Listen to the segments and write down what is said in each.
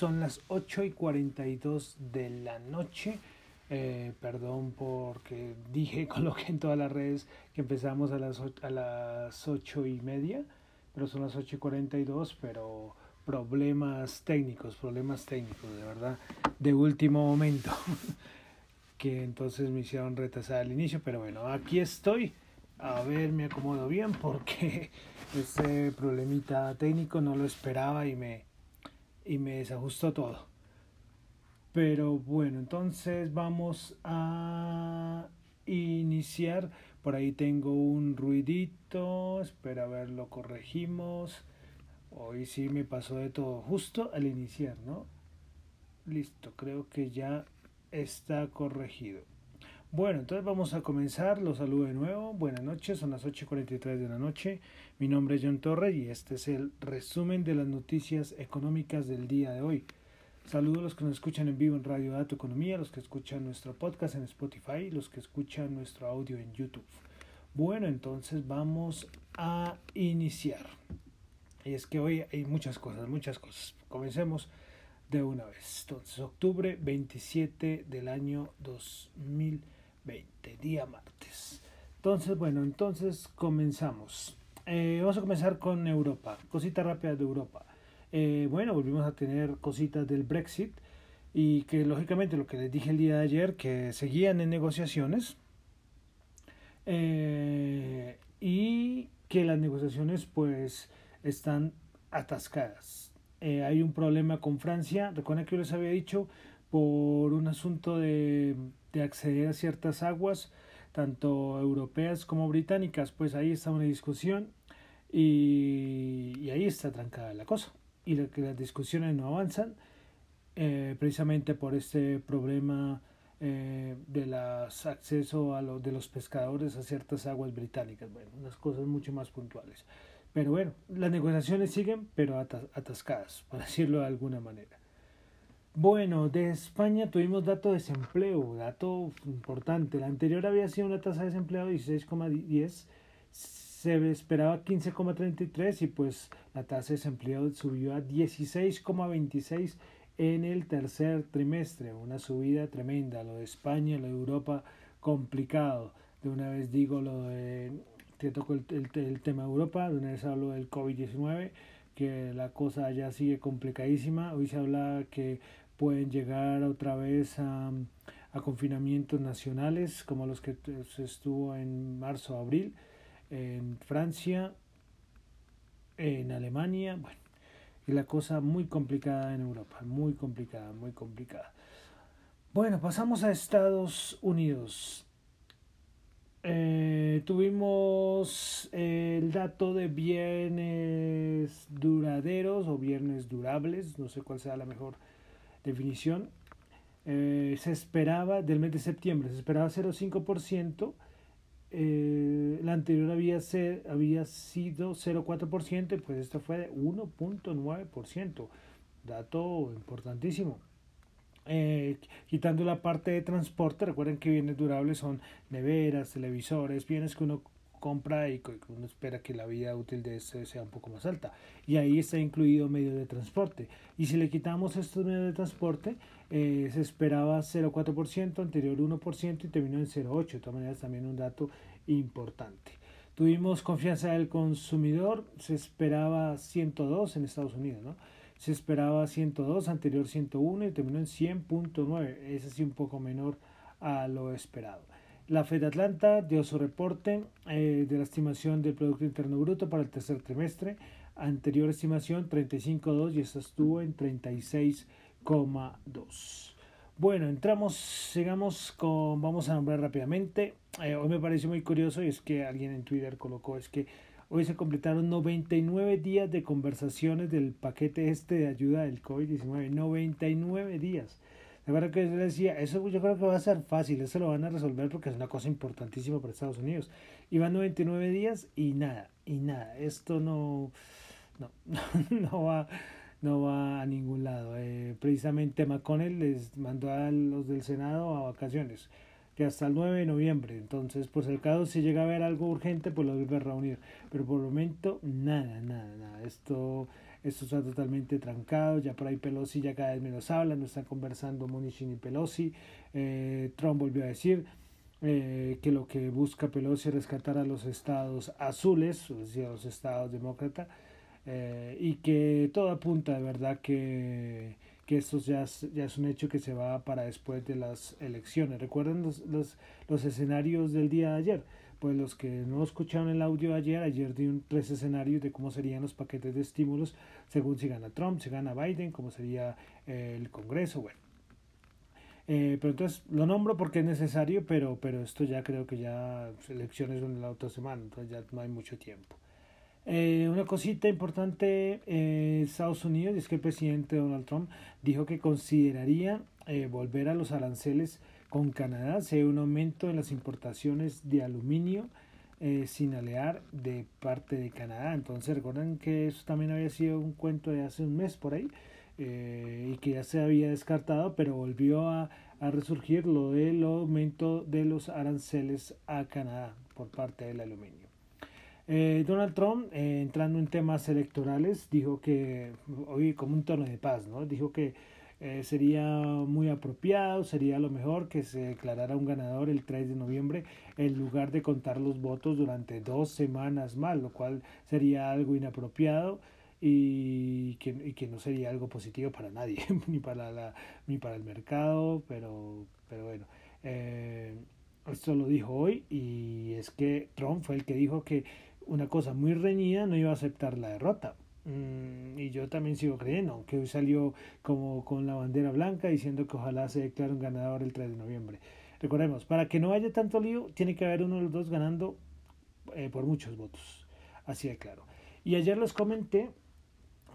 son las 8 y 42 de la noche. Eh, perdón porque dije, coloqué en todas las redes que empezamos a las, a las 8 y media, pero son las 8 y 42, pero problemas técnicos, problemas técnicos, de verdad, de último momento, que entonces me hicieron retrasar el inicio, pero bueno, aquí estoy, a ver, me acomodo bien porque ese problemita técnico no lo esperaba y me, y me desajustó todo. Pero bueno, entonces vamos a iniciar. Por ahí tengo un ruidito. Espera a ver, lo corregimos. Hoy sí me pasó de todo justo al iniciar, ¿no? Listo, creo que ya está corregido. Bueno, entonces vamos a comenzar. Los saludo de nuevo. Buenas noches, son las 8.43 de la noche. Mi nombre es John Torres y este es el resumen de las noticias económicas del día de hoy. Saludo a los que nos escuchan en vivo en Radio Dato Economía, los que escuchan nuestro podcast en Spotify, los que escuchan nuestro audio en YouTube. Bueno, entonces vamos a iniciar. Y es que hoy hay muchas cosas, muchas cosas. Comencemos de una vez. Entonces, octubre 27 del año 2020, día martes. Entonces, bueno, entonces comenzamos. Eh, vamos a comenzar con Europa. Cosita rápida de Europa. Eh, bueno, volvimos a tener cositas del Brexit y que lógicamente lo que les dije el día de ayer, que seguían en negociaciones eh, y que las negociaciones pues están atascadas. Hay un problema con Francia, recuerden que yo les había dicho, por un asunto de, de acceder a ciertas aguas, tanto europeas como británicas, pues ahí está una discusión y, y ahí está trancada la cosa y que las discusiones no avanzan eh, precisamente por este problema eh, de las acceso a de los pescadores a ciertas aguas británicas. Bueno, unas cosas mucho más puntuales. Pero bueno, las negociaciones siguen, pero atascadas, por decirlo de alguna manera. Bueno, de España tuvimos dato de desempleo, dato importante. La anterior había sido una tasa de desempleo de 16,10 se esperaba 15,33 y pues la tasa de desempleo subió a 16,26 en el tercer trimestre, una subida tremenda, lo de España, lo de Europa complicado. De una vez digo lo de, te toco el, el, tema de Europa, de una vez hablo del COVID-19, que la cosa ya sigue complicadísima. Hoy se habla que pueden llegar otra vez a, a confinamientos nacionales como los que se estuvo en marzo, abril en Francia, en Alemania, bueno, y la cosa muy complicada en Europa, muy complicada, muy complicada. Bueno, pasamos a Estados Unidos. Eh, tuvimos el dato de bienes duraderos o bienes durables, no sé cuál sea la mejor definición. Eh, se esperaba del mes de septiembre, se esperaba 0,5% eh, la anterior había, ser, había sido 0,4% y pues esto fue de 1,9%. Dato importantísimo. Eh, quitando la parte de transporte, recuerden que bienes durables son neveras, televisores, bienes que uno compra y que uno espera que la vida útil de este sea un poco más alta. Y ahí está incluido medios de transporte. Y si le quitamos estos medios de transporte, eh, se esperaba 0,4%, anterior 1% y terminó en 0,8%. De todas maneras, también un dato importante. Tuvimos confianza del consumidor, se esperaba 102 en Estados Unidos, ¿no? Se esperaba 102, anterior 101 y terminó en 100.9. Es así un poco menor a lo esperado. La Fed Atlanta dio su reporte eh, de la estimación del Producto Interno Bruto para el tercer trimestre. Anterior estimación 35.2 y esta estuvo en 36 2. Bueno, entramos, sigamos con, vamos a nombrar rápidamente. Eh, hoy me pareció muy curioso y es que alguien en Twitter colocó, es que hoy se completaron 99 días de conversaciones del paquete este de ayuda del COVID-19. 99 días. De verdad que yo decía, eso yo creo que va a ser fácil, eso lo van a resolver porque es una cosa importantísima para Estados Unidos. Y van 99 días y nada, y nada. Esto no, no, no va no va a ningún lado. Eh, precisamente McConnell les mandó a los del Senado a vacaciones, que hasta el 9 de noviembre. Entonces, por si caso, si llega a haber algo urgente, pues lo vuelve a reunir. Pero por el momento, nada, nada, nada. Esto esto está totalmente trancado, ya por ahí Pelosi ya cada vez menos habla, no están conversando Monichin y Pelosi, eh, Trump volvió a decir eh, que lo que busca Pelosi es rescatar a los estados azules, es decir, a los estados demócratas, eh, y que todo apunta de verdad que, que esto ya es, ya es un hecho que se va para después de las elecciones. Recuerden los, los, los escenarios del día de ayer pues los que no escucharon el audio ayer, ayer di un, tres escenarios de cómo serían los paquetes de estímulos según si gana Trump, si gana Biden, cómo sería eh, el Congreso, bueno. Eh, pero entonces lo nombro porque es necesario, pero, pero esto ya creo que ya elecciones son la otra semana, entonces ya no hay mucho tiempo. Eh, una cosita importante en Estados Unidos es que el presidente Donald Trump dijo que consideraría volver a los aranceles con Canadá se ve un aumento en las importaciones de aluminio eh, sin alear de parte de Canadá. Entonces recuerden que eso también había sido un cuento de hace un mes por ahí eh, y que ya se había descartado, pero volvió a, resurgir lo del aumento de los aranceles a Canadá por parte del aluminio. Eh, Donald Trump, entrando en temas electorales, dijo que, hoy como un tono de paz, ¿no? Dijo que eh, sería muy apropiado, sería lo mejor que se declarara un ganador el 3 de noviembre en lugar de contar los votos durante dos semanas más, lo cual sería algo inapropiado y que, y que no sería algo positivo para nadie, ni para, la, ni para el mercado, pero, pero bueno. Eh, esto lo dijo hoy y es que Trump fue el que dijo que una cosa muy reñida no iba a aceptar la derrota. Mm, y yo también sigo creyendo, que hoy salió como con la bandera blanca diciendo que ojalá se declare un ganador el 3 de noviembre. Recordemos, para que no haya tanto lío, tiene que haber uno de los dos ganando eh, por muchos votos. Así de claro. Y ayer les comenté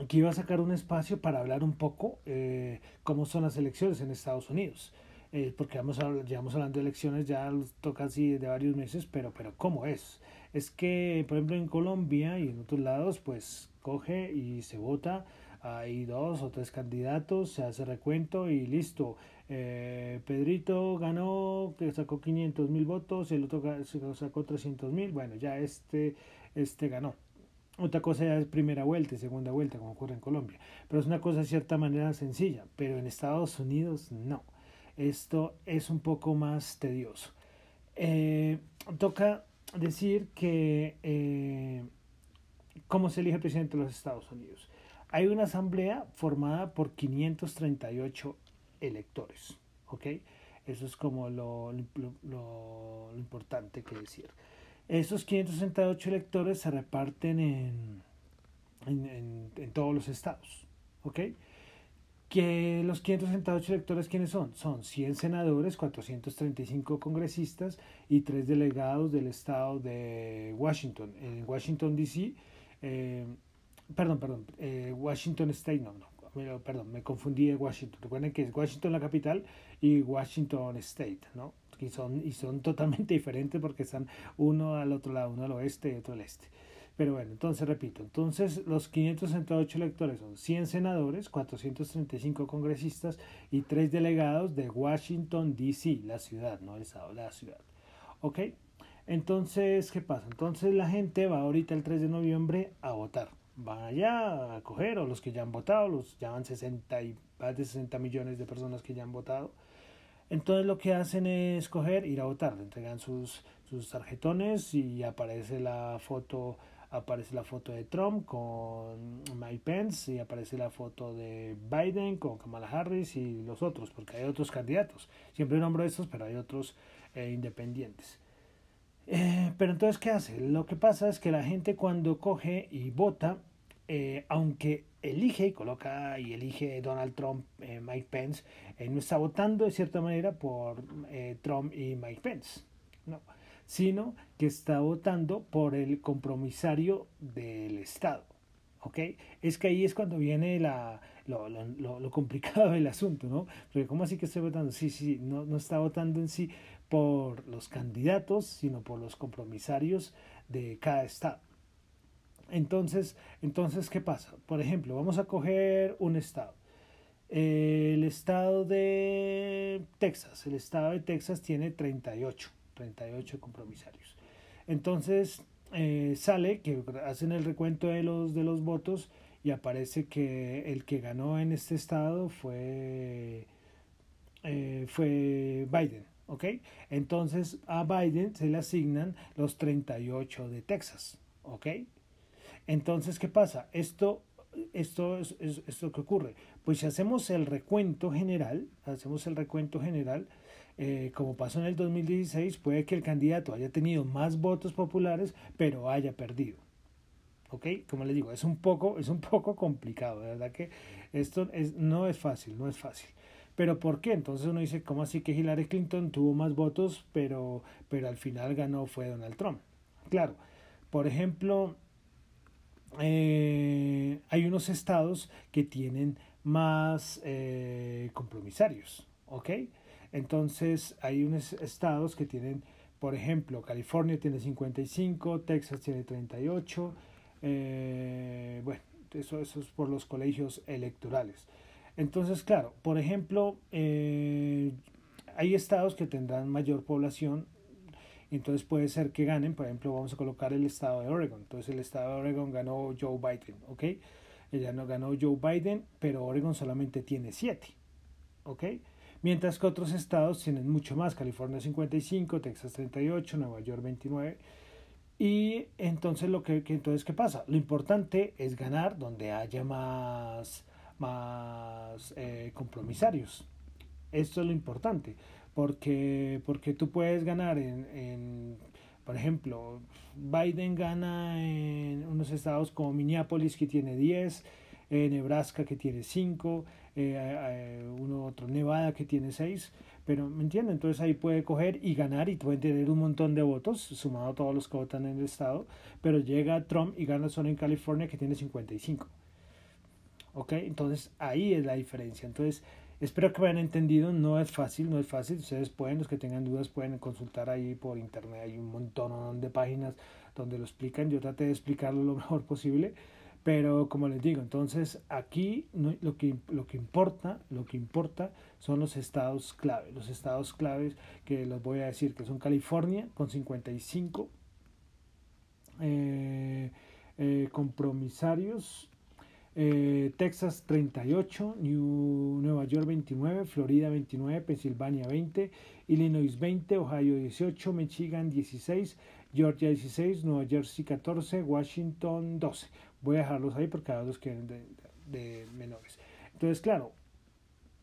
que iba a sacar un espacio para hablar un poco eh, cómo son las elecciones en Estados Unidos. Eh, porque vamos a, llevamos hablando de elecciones, ya toca así de varios meses, pero, pero ¿cómo es? Es que, por ejemplo, en Colombia y en otros lados, pues coge y se vota, hay dos o tres candidatos, se hace recuento y listo. Eh, Pedrito ganó, que sacó 500 mil votos, el otro sacó 300 mil, bueno, ya este, este ganó. Otra cosa ya es primera vuelta y segunda vuelta, como ocurre en Colombia. Pero es una cosa de cierta manera sencilla, pero en Estados Unidos no. Esto es un poco más tedioso. Eh, toca decir que eh, cómo se elige el presidente de los Estados Unidos. Hay una asamblea formada por 538 electores, ¿ok? Eso es como lo, lo, importante que decir. Esos 568 electores se reparten en, en, en, todos los estados. Que los 568 electores, ¿quiénes son? Son 100 senadores, 435 congresistas y 3 delegados del estado de Washington. En Washington, D.C., eh, perdón, perdón, eh, Washington State, no, no, perdón, me confundí de Washington. Recuerden que es Washington la capital y Washington State, ¿no? Y son, y son totalmente diferentes porque están uno al otro lado, uno al oeste y otro al este. Pero bueno, entonces repito, entonces los 568 electores son 100 senadores, 435 congresistas y 3 delegados de Washington, D.C., la ciudad, no el estado, la ciudad. ¿Ok? Entonces, ¿qué pasa? Entonces la gente va ahorita el 3 de noviembre a votar. Van allá a coger, o los que ya han votado, los ya van 60 y más de 60 millones de personas que ya han votado. Entonces lo que hacen es coger, ir a votar, le entregan sus, sus tarjetones y aparece la foto aparece la foto de Trump con Mike Pence y aparece la foto de Biden con Kamala Harris y los otros, porque hay otros candidatos. Siempre nombro estos, pero hay otros eh, independientes. Eh, pero entonces, ¿qué hace? Lo que pasa es que la gente cuando coge y vota, eh, aunque elige y coloca y elige Donald Trump, Mike Pence, no está votando de cierta manera por Trump y Mike Pence, no, sino que está votando por el compromisario del Estado. ¿ok? Es que ahí es cuando viene la, lo, lo, lo, complicado del asunto, ¿no? Porque ¿cómo así que estoy votando? Sí, sí, no, no está votando en sí, por los candidatos, sino por los compromisarios de cada estado. Entonces, entonces, ¿qué pasa? Por ejemplo, vamos a coger un estado. El estado de Texas. El estado de Texas tiene 38, 38 compromisarios. Entonces, eh, sale que hacen el recuento de los, de los votos y aparece que el que ganó en este estado fue, eh, fue Biden. ¿ok? Entonces a Biden se le asignan los 38 de Texas, ¿ok? Entonces, ¿qué pasa? Esto, esto es, esto que ocurre. Pues si hacemos el recuento general, hacemos el recuento general, eh, como pasó en el 2016, puede que el candidato haya tenido más votos populares, pero haya perdido. ¿Ok? Como les digo, es un poco, es un poco complicado, verdad que esto es, no es fácil, no es fácil. Pero ¿por qué? Entonces uno dice, ¿cómo así que Hillary Clinton tuvo más votos, pero, pero al final ganó fue Donald Trump? Claro, por ejemplo, eh, hay unos estados que tienen más eh, compromisarios, ¿ok? Entonces hay unos estados que tienen, por ejemplo, California tiene 55, Texas tiene 38, eh, bueno, eso, eso es por los colegios electorales. Entonces, claro, por ejemplo, eh, hay estados que tendrán mayor población, entonces puede ser que ganen, por ejemplo, vamos a colocar el estado de Oregon. Entonces el estado de Oregon ganó Joe Biden, ¿ok? Ella no ganó Joe Biden, pero Oregon solamente tiene 7, ¿ok? Mientras que otros estados tienen mucho más, California 55, Texas 38, Nueva York 29. Y entonces lo que, entonces qué pasa? Lo importante es ganar donde haya más más eh, compromisarios. Esto es lo importante, porque, porque tú puedes ganar en, en, por ejemplo, Biden gana en unos estados como Minneapolis que tiene 10, eh, Nebraska que tiene 5, eh, uno otro Nevada que tiene 6, pero ¿me entienden? Entonces ahí puede coger y ganar y puede tener un montón de votos, sumado a todos los que votan en el estado, pero llega Trump y gana solo en California que tiene 55. ¿ok? Entonces ahí es la diferencia. Entonces espero que me hayan entendido, no es fácil, no es fácil, ustedes pueden, los que tengan dudas pueden consultar ahí por internet, hay un montón de páginas donde lo explican, yo traté de explicarlo lo mejor posible, pero como les digo, entonces aquí lo, que, lo que importa, lo que importa son los estados clave, los estados claves que los voy a decir, que son California con 55 eh, eh, compromisarios eh, Texas 38, New, Nueva York 29, Florida 29, Pensilvania 20, Illinois 20, Ohio 18, Michigan 16, Georgia 16, Nueva Jersey 14, Washington 12. Voy a dejarlos ahí porque cada los quieren de, menores. Entonces, claro,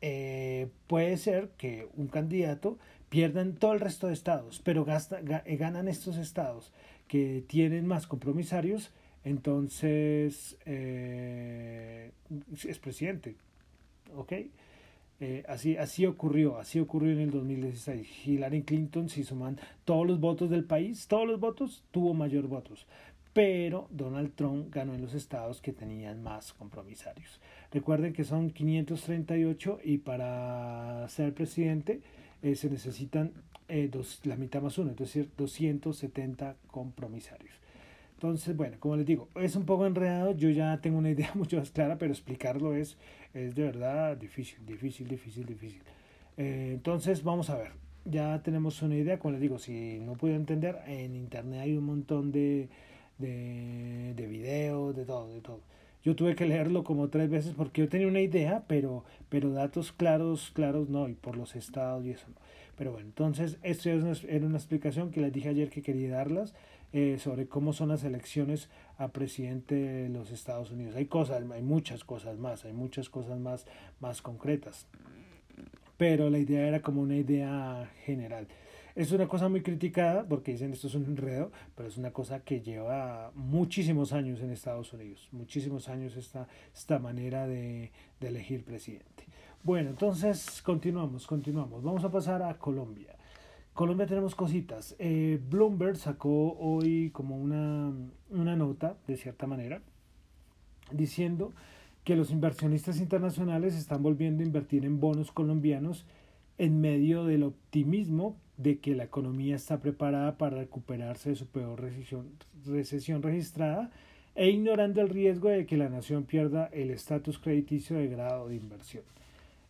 eh, puede ser que un candidato pierda en todo el resto de estados, pero gasta, ganan estos estados que tienen más compromisarios entonces, eh, es presidente. ¿Ok? Eh, así, así ocurrió, así ocurrió en el 2016. Hillary Clinton, si suman todos los votos del país, todos los votos, tuvo mayor votos. Pero Donald Trump ganó en los estados que tenían más compromisarios. Recuerden que son 538 y para ser presidente eh, se necesitan dos, la mitad más uno, es decir, 270 compromisarios. Entonces, bueno, como les digo, es un poco enredado, yo ya tengo una idea mucho más clara, pero explicarlo es, es de verdad difícil, difícil, difícil, difícil. Eh, entonces, vamos a ver, ya tenemos una idea, como les digo, si no puedo entender, en internet hay un montón de, de, de videos, de todo, de todo. Yo tuve que leerlo como tres veces porque yo tenía una idea, pero, pero datos claros, claros no, y por los estados y eso no. Pero bueno, entonces esto era una explicación que les dije ayer que quería darlas. Eh, sobre cómo son las elecciones a presidente de los Estados Unidos. Hay cosas, hay muchas cosas más, hay muchas cosas más, más concretas. Pero la idea era como una idea general. Es una cosa muy criticada porque dicen esto es un enredo, pero es una cosa que lleva muchísimos años en Estados Unidos, muchísimos años esta, esta manera de, elegir presidente. Bueno, entonces continuamos, continuamos. Vamos a pasar a Colombia. Colombia tenemos cositas. Eh, Bloomberg sacó hoy como una, una nota, de cierta manera, diciendo que los inversionistas internacionales están volviendo a invertir en bonos colombianos en medio del optimismo de que la economía está preparada para recuperarse de su peor recesión, recesión registrada e ignorando el riesgo de que la nación pierda el estatus crediticio de grado de inversión.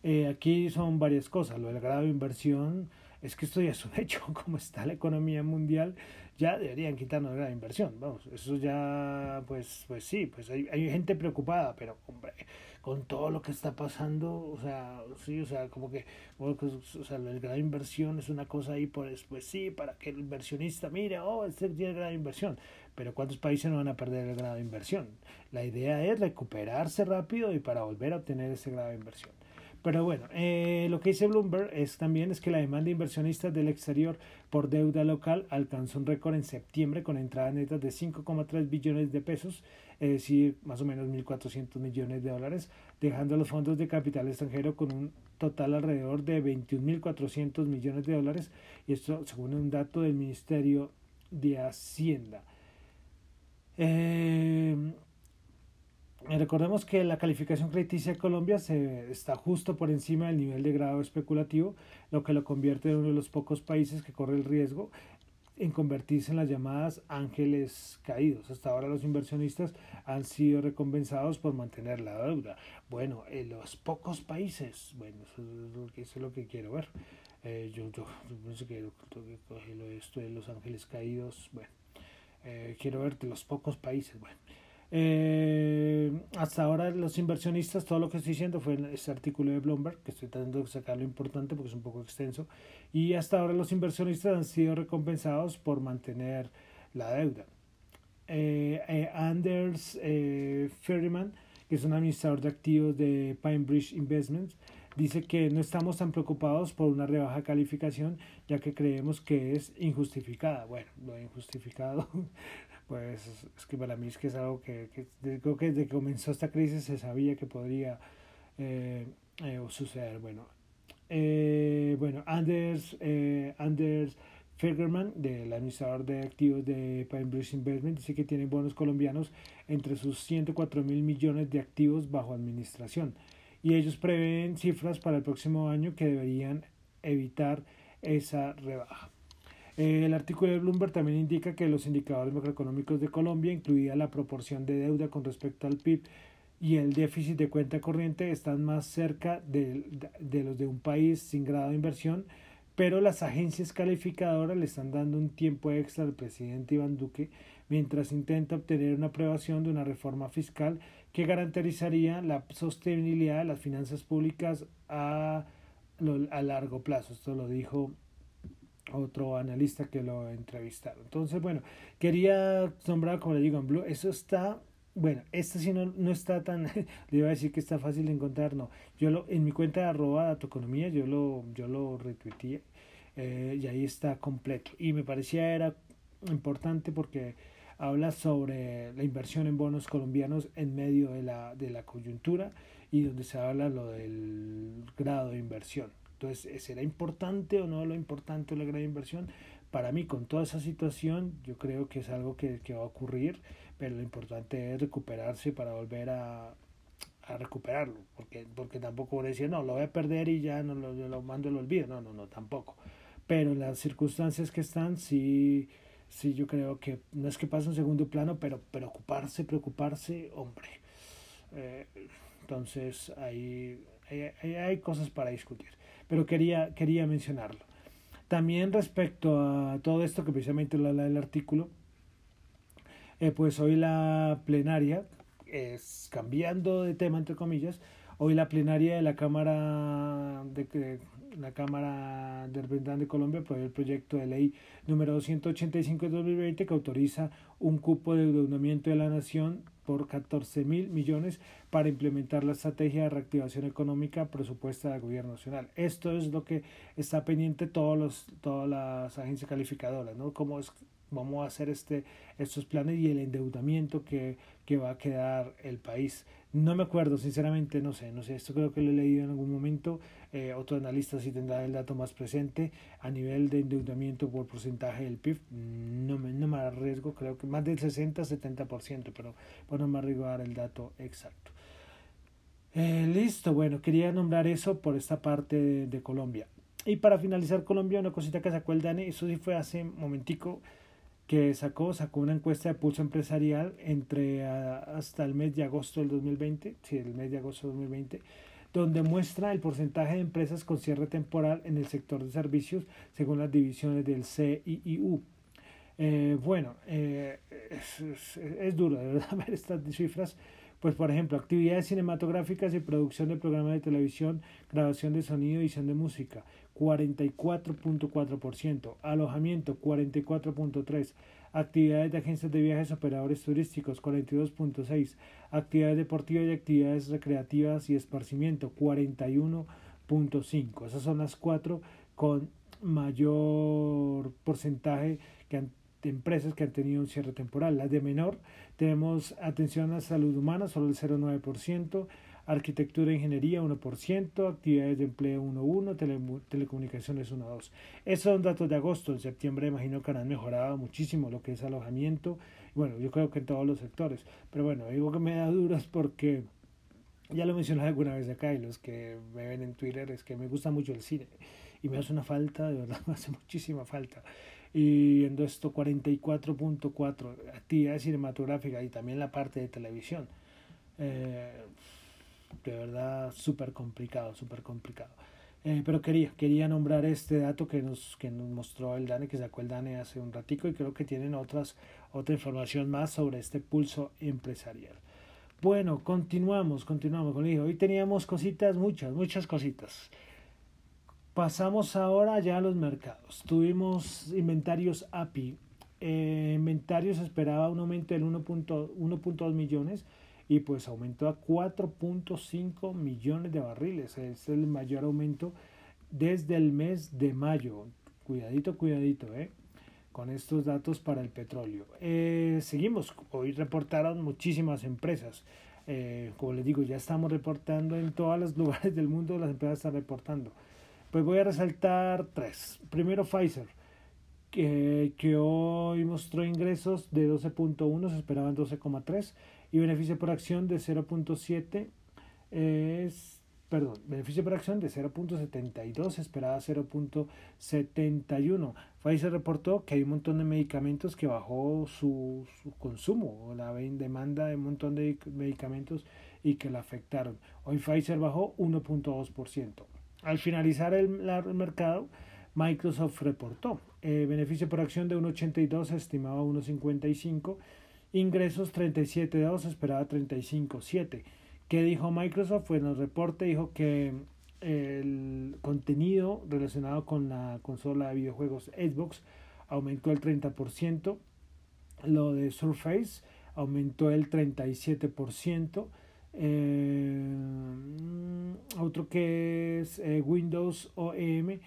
Eh, aquí son varias cosas. Lo del grado de inversión es que esto ya es un hecho, como está la economía mundial, ya deberían quitarnos la inversión, vamos, eso ya, pues, pues sí, pues hay, hay gente preocupada, pero hombre, con todo lo que está pasando, o sea, sí, o sea, como que, o sea, el grado de inversión es una cosa ahí, pues, pues sí, para que el inversionista mire, oh, este tiene grado de inversión, pero ¿cuántos países no van a perder el grado de inversión? La idea es recuperarse rápido y para volver a obtener ese grado de inversión. Pero bueno, eh, lo que dice Bloomberg es también es que la demanda de inversionistas del exterior por deuda local alcanzó un récord en septiembre con entradas netas de 5,3 billones de pesos, es decir, más o menos 1.400 millones de dólares, dejando a los fondos de capital extranjero con un total alrededor de 21.400 millones de dólares, y esto según un dato del Ministerio de Hacienda. Eh, Recordemos que la calificación crediticia de Colombia se, está justo por encima del nivel de grado especulativo, lo que lo convierte en uno de los pocos países que corre el riesgo en convertirse en las llamadas ángeles caídos. Hasta ahora los inversionistas han sido recompensados por mantener la deuda. Bueno, en los pocos países, bueno, eso es lo que, quiero ver. Eh, yo, yo, yo que, esto de los ángeles caídos, bueno, eh, quiero ver de los pocos países, bueno. Eh, hasta ahora los inversionistas, todo lo que estoy diciendo fue este artículo de Bloomberg, que estoy tratando de sacar lo importante porque es un poco extenso, y hasta ahora los inversionistas han sido recompensados por mantener la deuda. Eh, eh, Anders eh, Ferryman, que es un administrador de activos de Pinebridge Investments, dice que no estamos tan preocupados por una rebaja calificación, ya que creemos que es injustificada. Bueno, lo injustificado pues es que para mí es que es algo que, creo que desde que comenzó esta crisis se sabía que podría eh, eh, suceder. Bueno, eh, bueno Anders, Anders Fergerman, del administrador de activos de Pinebridge Investment, dice que tiene bonos colombianos entre sus 104 mil millones de activos bajo administración. Y ellos prevén cifras para el próximo año que deberían evitar esa rebaja. Eh, el artículo de Bloomberg también indica que los indicadores macroeconómicos de Colombia, incluida la proporción de deuda con respecto al PIB y el déficit de cuenta corriente, están más cerca de, de los de un país sin grado de inversión, pero las agencias calificadoras le están dando un tiempo extra al presidente Iván Duque mientras intenta obtener una aprobación de una reforma fiscal que garantizaría la sostenibilidad de las finanzas públicas a, a largo plazo. Esto lo dijo otro analista que lo entrevistaron. Entonces, bueno, quería nombrar, como le digo, en Blue, eso está, bueno, este sí no, no está tan, le iba a decir que está fácil de encontrar, no. Yo lo, en mi cuenta de arroba datoeconomía, yo lo, yo lo retuiteé eh, y ahí está completo. Y me parecía era importante porque habla sobre la inversión en bonos colombianos en medio de la, de la coyuntura y donde se habla lo del grado de inversión. Entonces, ¿será importante o no lo importante la gran inversión? Para mí, con toda esa situación, yo creo que es algo que, que va a ocurrir, pero lo importante es recuperarse para volver a, recuperarlo, porque, porque tampoco voy a decir, no, lo voy a perder y ya no lo, lo mando al olvido, no, no, no, tampoco. Pero las circunstancias que están, sí, sí, yo creo que no es que pase un segundo plano, pero preocuparse, preocuparse, hombre. Eh, entonces, hay cosas para discutir pero quería, quería mencionarlo. También respecto a todo esto que precisamente lo habla del artículo, eh, pues hoy la plenaria, es cambiando de tema entre comillas, hoy la plenaria de la Cámara de, la Cámara de Representantes de Colombia aprobó el proyecto de ley número 285 de 2020 que autoriza un cupo de endeudamiento de la nación por 14 mil millones para implementar la estrategia de reactivación económica presupuesta del gobierno nacional. Esto es lo que está pendiente todos los, todas las agencias calificadoras, ¿no? Cómo es, vamos a hacer este, estos planes y el endeudamiento que, que va a quedar el país. No me acuerdo, sinceramente, no sé, no sé, esto creo que lo he leído en algún momento, eh, otro analista sí tendrá el dato más presente, a nivel de endeudamiento por porcentaje del PIB, no me, no me arriesgo, creo que más del 60-70%, pero bueno, me arriesgo a dar el dato exacto. Eh, listo, bueno, quería nombrar eso por esta parte de, de Colombia. Y para finalizar Colombia, una cosita que sacó el DANE, eso sí fue hace momentico, que sacó, sacó una encuesta de pulso empresarial entre hasta el mes de agosto del 2020, sí, el mes de agosto del 2020, donde muestra el porcentaje de empresas con cierre temporal en el sector de servicios según las divisiones del CIIU. Eh, bueno, eh, es, es, duro de verdad ver estas cifras. Pues, por ejemplo, actividades cinematográficas y producción de programas de televisión, grabación de sonido, edición de música, 44.4%, alojamiento, 44.3%, actividades de agencias de viajes, operadores turísticos, 42.6%, actividades deportivas y actividades recreativas y esparcimiento, 41.5%. Esas son las cuatro con mayor porcentaje que han de empresas que han tenido un cierre temporal. Las de menor, tenemos atención a salud humana, solo el 0,9%, arquitectura e ingeniería 1%, actividades de empleo 1,1%, tele, telecomunicaciones 1,2%. Esos son datos de agosto, en septiembre imagino que han mejorado muchísimo lo que es alojamiento, bueno, yo creo que en todos los sectores, pero bueno, digo que me da dudas porque ya lo mencioné alguna vez acá y los que me ven en Twitter es que me gusta mucho el cine. Y me hace una falta, de verdad me hace muchísima falta y viendo esto 44.4 actividad cinematográfica y también la parte de televisión. Eh, de verdad súper complicado súper complicado. Eh, pero quería quería nombrar este dato que nos que nos mostró el DANE que sacó el DANE hace un ratico y creo que tienen otras otra información más sobre este pulso empresarial. Bueno continuamos continuamos con hoy teníamos cositas muchas muchas cositas Pasamos ahora ya a los mercados. Tuvimos inventarios API. Eh, inventarios esperaba un aumento del 1.2 millones y pues aumentó a 4.5 millones de barriles. Es el mayor aumento desde el mes de mayo. Cuidadito, cuidadito, ¿eh? Con estos datos para el petróleo. Eh, seguimos. Hoy reportaron muchísimas empresas. Eh, como les digo, ya estamos reportando en todos los lugares del mundo, las empresas están reportando. Pues voy a resaltar tres. Primero Pfizer, que, que hoy mostró ingresos de 12.1, se esperaban 12.3 y beneficio por acción de 0.7 es perdón, beneficio por acción de 0.72, se esperaba 0.71. Pfizer reportó que hay un montón de medicamentos que bajó su, su consumo, la demanda de un montón de medicamentos y que la afectaron. Hoy Pfizer bajó 1.2%. Al finalizar el, mercado, Microsoft reportó eh, beneficio por acción de 1.82, estimaba 1.55, ingresos 37.2, esperaba 35.7. ¿Qué dijo Microsoft? Pues en el reporte dijo que el contenido relacionado con la consola de videojuegos Xbox aumentó el 30%, lo de Surface aumentó el 37%, eh, otro que es eh, Windows OEM,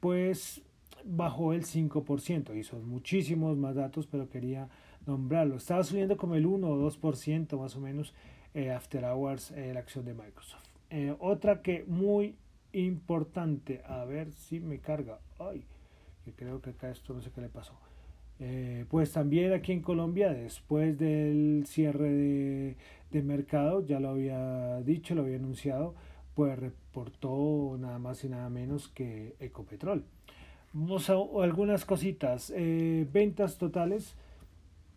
pues bajó el 5%, y son muchísimos más datos, pero quería nombrarlo. Estaba subiendo como el 1 o 2% más o menos eh, After Hours la acción de Microsoft. otra que muy importante, a ver si me carga, ay, que creo que acá esto no sé qué le pasó. Eh, pues también aquí en Colombia, después del cierre de, de, mercado, ya lo había dicho, lo había anunciado, pues reportó nada más y nada menos que Ecopetrol. Vamos a algunas cositas. Eh, ventas totales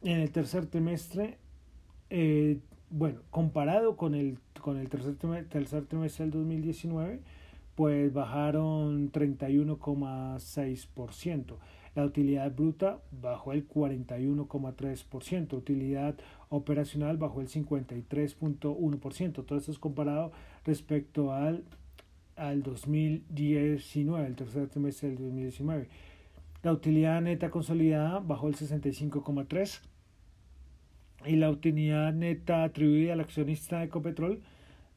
en el tercer trimestre, eh, bueno, comparado con el, con el tercer, trimestre, tercer trimestre del 2019, pues bajaron 31,6%. La utilidad bruta bajó el 41,3%, utilidad operacional bajó el 53,1%. Todo esto es comparado respecto al, al 2019, el tercer trimestre del 2019. La utilidad neta consolidada bajó el 65,3% y la utilidad neta atribuida al accionista de Ecopetrol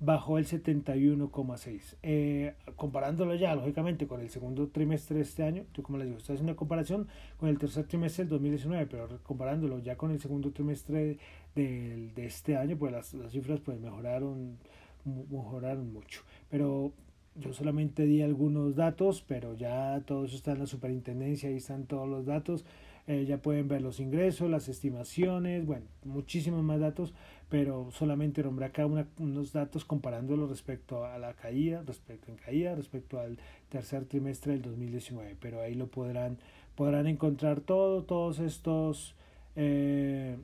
bajó el 71,6. Eh, comparándolo ya, lógicamente, con el segundo trimestre de este año, yo como les digo, esto es una comparación con el tercer trimestre del 2019, pero comparándolo ya con el segundo trimestre de, de este año, pues las, las, cifras pues mejoraron, mejoraron mucho. Pero yo solamente di algunos datos, pero ya todo eso está en la superintendencia, ahí están todos los datos. Eh, ya pueden ver los ingresos, las estimaciones, bueno, muchísimos más datos pero solamente nombré acá unos datos comparándolo respecto a la caída, respecto en caída, respecto al tercer trimestre del 2019, pero ahí lo podrán, podrán encontrar todo, todos estos, eh,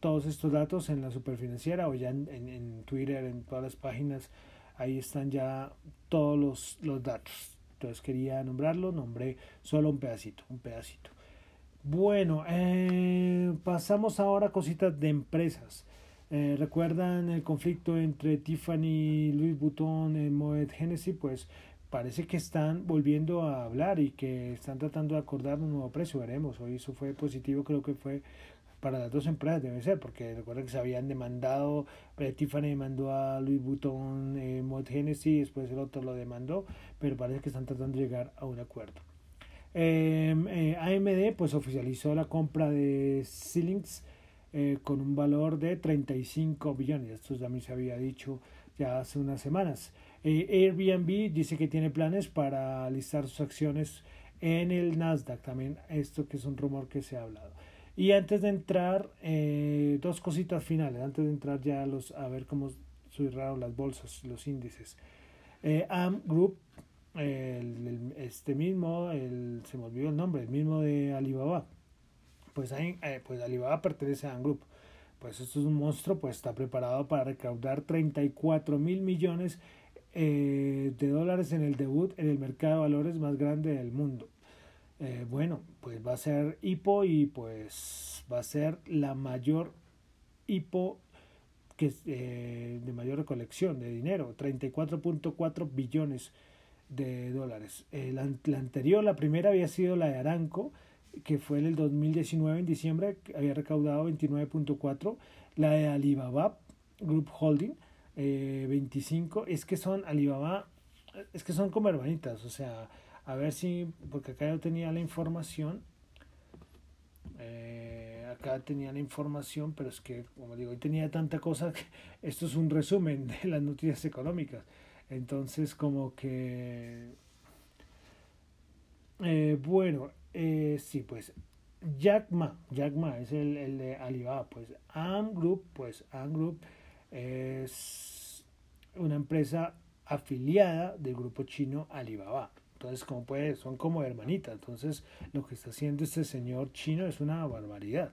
todos estos datos en la superfinanciera o ya en, en, Twitter, en todas las páginas ahí están ya todos los, los datos. Entonces quería nombrarlo, nombré solo un pedacito, un pedacito. Bueno, eh, pasamos ahora a cositas de empresas. Eh, ¿Recuerdan el conflicto entre Tiffany, Louis Vuitton, y Moet Hennessy? Pues parece que están volviendo a hablar y que están tratando de acordar un nuevo precio. Veremos. Hoy eso fue positivo, creo que fue para las dos empresas, debe ser, porque recuerden que se habían demandado, eh, Tiffany demandó a Louis Vuitton, eh, Moet Hennessy, después el otro lo demandó, pero parece que están tratando de llegar a un acuerdo. Em, eh, AMD pues oficializó la compra de Xilinx eh, con un valor de 35 billones. Esto me se había dicho ya hace unas semanas. Eh, Airbnb dice que tiene planes para listar sus acciones en el Nasdaq. También esto que es un rumor que se ha hablado. Y antes de entrar, eh, dos cositas finales. Antes de entrar ya a, los, a ver cómo cerraron las bolsas, los índices. Eh, AM Group, el, este mismo, el, se me olvidó el nombre, el mismo de Alibaba pues, hay, eh, pues Alibaba pertenece a Group. Pues esto es un monstruo, pues está preparado para recaudar 34 mil millones eh, de dólares en el debut en el mercado de valores más grande del mundo. Eh, bueno, pues va a ser hipo y pues va a ser la mayor hipo que eh, de mayor recolección de dinero, 34.4 billones de dólares. la, la, anterior, la primera había sido la de Aranco, que fue en el 2019, en diciembre, había recaudado 29.4. La de Alibaba Group Holding, eh, 25. Es que son Alibaba, es que son como hermanitas. O sea, a ver si, porque acá yo tenía la información. Eh, acá tenía la información, pero es que, como digo, hoy tenía tanta cosa que esto es un resumen de las noticias económicas. Entonces, como que. Eh, bueno, eh, sí, pues Jack Ma, Jack Ma es el, el de Alibaba, pues Ant Group, pues Ant Group es una empresa afiliada del grupo chino Alibaba. Entonces, como puede, son como hermanitas. Entonces, lo que está haciendo este señor chino es una barbaridad.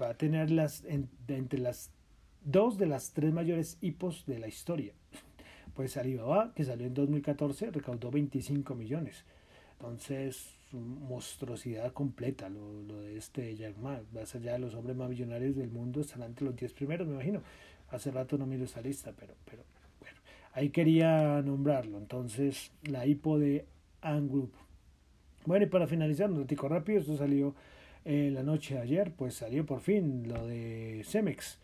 Va a tener las entre las dos de las tres mayores hipos de la historia. Pues Alibaba, que salió en 2014, recaudó 25 millones. Entonces, monstruosidad completa lo, lo de este Jack Ma. Va a ser ya de los hombres más millonarios del mundo, estará entre los 10 primeros, me imagino. Hace rato no miro esa lista, pero, pero bueno, ahí quería nombrarlo. Entonces, la hipo de Ant Group. Bueno, y para finalizar, un ratico rápido, esto salió la noche de ayer, pues salió por fin lo de Cemex.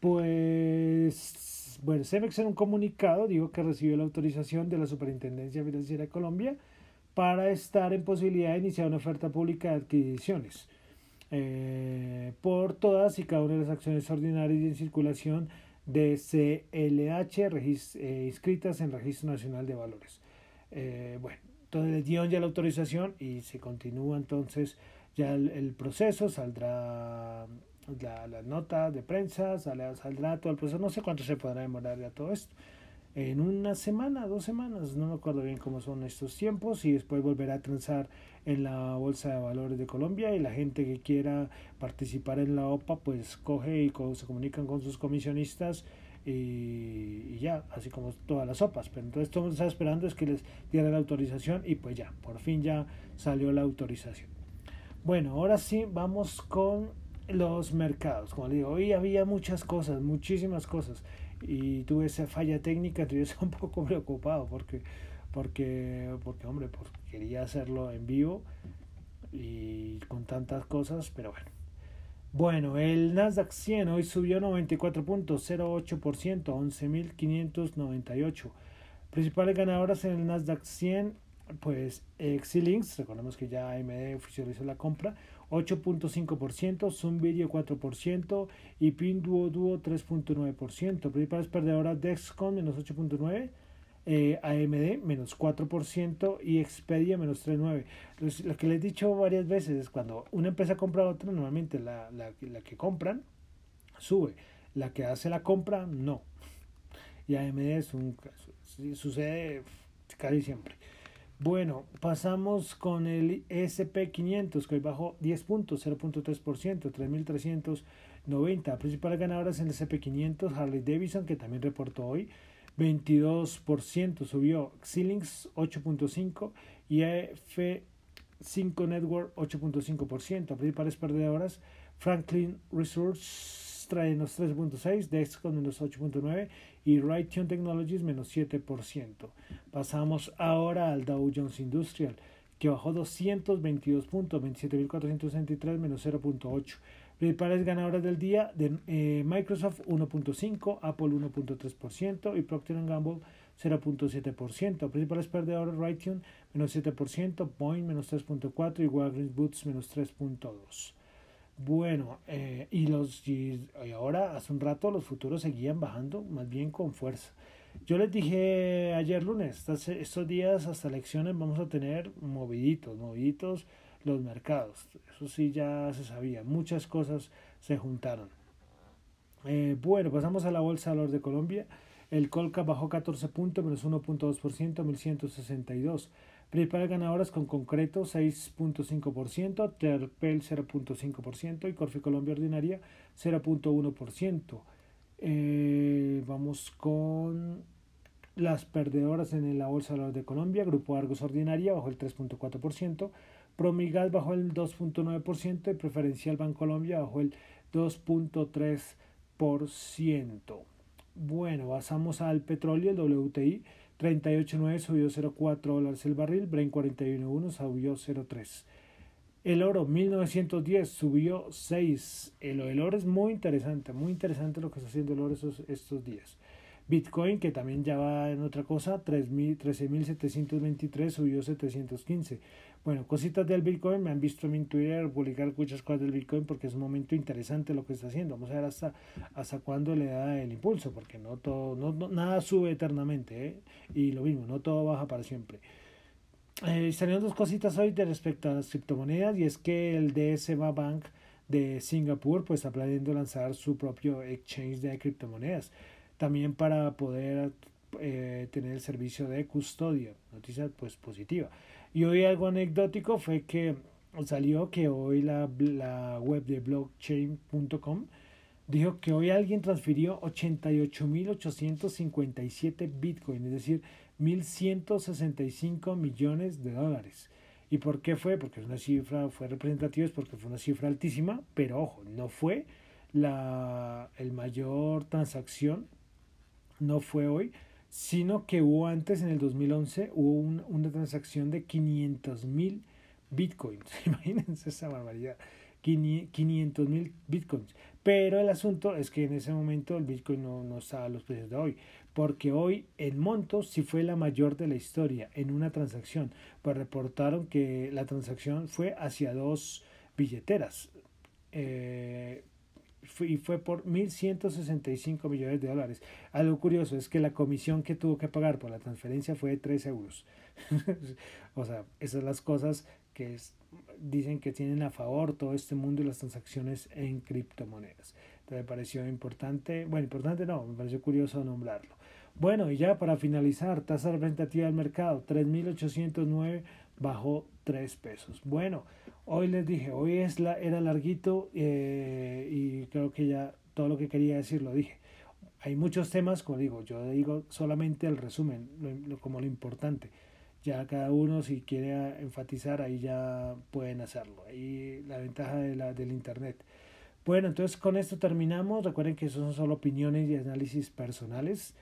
Pues bueno, Cemex en un comunicado dijo que recibió la autorización de la Superintendencia Financiera de Colombia para estar en posibilidad de iniciar una oferta pública de adquisiciones eh, por todas y cada una de las acciones ordinarias y en circulación de CLH eh, inscritas en el Registro Nacional de Valores. Eh, bueno, entonces le dieron ya la autorización y se continúa entonces ya el proceso, saldrá la, la nota de prensa, sale, saldrá todo el proceso, no sé cuánto se podrá demorar ya todo esto. En una semana, dos semanas, no me acuerdo bien cómo son estos tiempos y después volverá a transar en la Bolsa de Valores de Colombia y la gente que quiera participar en la OPA pues coge y se comunican con sus comisionistas y, ya, así como todas las OPAs. Pero entonces todo está esperando es que les dieran la autorización y pues ya, por fin ya salió la autorización. Bueno, ahora sí vamos con los mercados. Como digo, hoy había muchas cosas, muchísimas cosas. Y tuve esa falla técnica, entonces un poco preocupado porque, porque, porque hombre, pues quería hacerlo en vivo y con tantas cosas, pero bueno. Bueno, el Nasdaq 100 hoy subió 94.08%, 11.598. Principales ganadoras en el Nasdaq 100, pues Xilinx, recordemos que ya AMD oficializó la compra, 8.5%, Zoom Video 4% y Pinduo Duo 3.9%. Principales perdedoras Dexcom menos 8.9%. Eh, AMD menos 4% y Expedia menos 3.9%. Lo que les he dicho varias veces es cuando una empresa compra a otra, normalmente la, la, la que compran sube, la que hace la compra no. Y AMD es un sucede casi siempre. Bueno, pasamos con el SP500 que hoy bajó 10 puntos, 0.3%, 3.390. Principales ganadoras en el SP500, Harley Davidson que también reportó hoy 22%, subió Xilinx 8.5 y F5 Network 8.5%. Principales perdedoras, Franklin Resource trae menos 3.6, Dexcon menos 8.9 y Raytheon Technologies menos 7%. Pasamos ahora al Dow Jones Industrial que bajó 222 puntos, 27.463 menos 0.8. Principales ganadoras del día de eh, Microsoft 1.5, Apple 1.3% y Procter Gamble 0.7%. Principales perdedores Raytheon menos 7%, Boeing menos 3.4% y Walgreens Boots menos 3.2%. Bueno, eh, y, los, y ahora hace un rato los futuros seguían bajando, más bien con fuerza. Yo les dije ayer lunes, estos, días hasta elecciones vamos a tener moviditos, moviditos los mercados. Eso sí ya se sabía, muchas cosas se juntaron. Eh, bueno, pasamos a la Bolsa de Valores de Colombia. El Colca bajó 14 puntos, menos 1.2%, 1162. Principales ganadoras con concreto 6.5%, Terpel 0.5% y Corfi Colombia Ordinaria 0.1%. Eh, vamos con las perdedoras en la Bolsa de de Colombia. Grupo Argos Ordinaria bajó el 3.4%, Promigas bajó el 2.9% y Preferencial Bancolombia bajó el 2.3%. Bueno, pasamos al petróleo, el WTI 38.9 subió 0.4 dólares el barril, Brent 41.1 subió 0.3. El oro 1910 subió 6. El, oro es muy interesante, muy interesante lo que está haciendo el oro estos días. Bitcoin, que también ya va en otra cosa, 13.723 subió 715. Bueno, cositas del Bitcoin, me han visto en mi Twitter publicar muchas cosas del Bitcoin porque es un momento interesante lo que está haciendo. Vamos a ver hasta, hasta cuándo le da el impulso, porque no todo, no, nada sube eternamente, ¿eh? y lo mismo, no todo baja para siempre. Eh, salieron dos cositas hoy de respecto a las criptomonedas, y es que el DSMA Bank de Singapur pues está planeando lanzar su propio exchange de criptomonedas también para poder eh, tener el servicio de custodia. Noticia pues positiva. Y hoy algo anecdótico fue que salió que hoy la, la web de blockchain.com dijo que hoy alguien transfirió 88.857 bitcoin, es decir, 1.165 millones de dólares. ¿Y por qué fue? Porque es una cifra, fue representativa, es porque fue una cifra altísima, pero ojo, no fue la el mayor transacción no fue hoy, sino que hubo antes, en el 2011, hubo una transacción de 500 mil bitcoins. Imagínense esa barbaridad. 500 mil bitcoins. Pero el asunto es que en ese momento el bitcoin no, no estaba a los precios de hoy. Porque hoy en montos sí fue la mayor de la historia en una transacción. Pues reportaron que la transacción fue hacia dos billeteras. Eh, y fue por 1.165 millones de dólares. Algo curioso es que la comisión que tuvo que pagar por la transferencia fue de 3 euros. o sea, esas son las cosas que dicen que tienen a favor todo este mundo y las transacciones en criptomonedas. Entonces me pareció importante, bueno, importante no, me pareció curioso nombrarlo. Bueno, y ya para finalizar, tasa representativa del mercado, 3.809 bajó 3 pesos. Bueno, hoy les dije, hoy es la, era larguito eh, y creo que ya todo lo que quería decir lo dije. Hay muchos temas, como digo, yo digo solamente el resumen, como lo importante. Ya cada uno si quiere enfatizar ahí ya pueden hacerlo. Ahí la ventaja de la, del internet. Bueno, entonces con esto terminamos. Recuerden que son solo opiniones y análisis personales.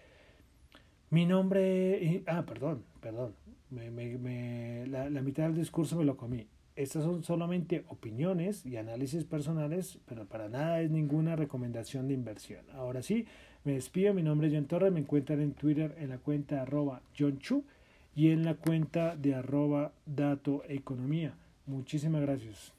Mi nombre... Ah, perdón, perdón. Me, me, la, la, mitad del discurso me lo comí. Estas son solamente opiniones y análisis personales, pero para nada es ninguna recomendación de inversión. Ahora sí, me despido. Mi nombre es John Torres. Me encuentran en Twitter en la cuenta arroba John Chu y en la cuenta de arroba Dato Economía. Muchísimas gracias.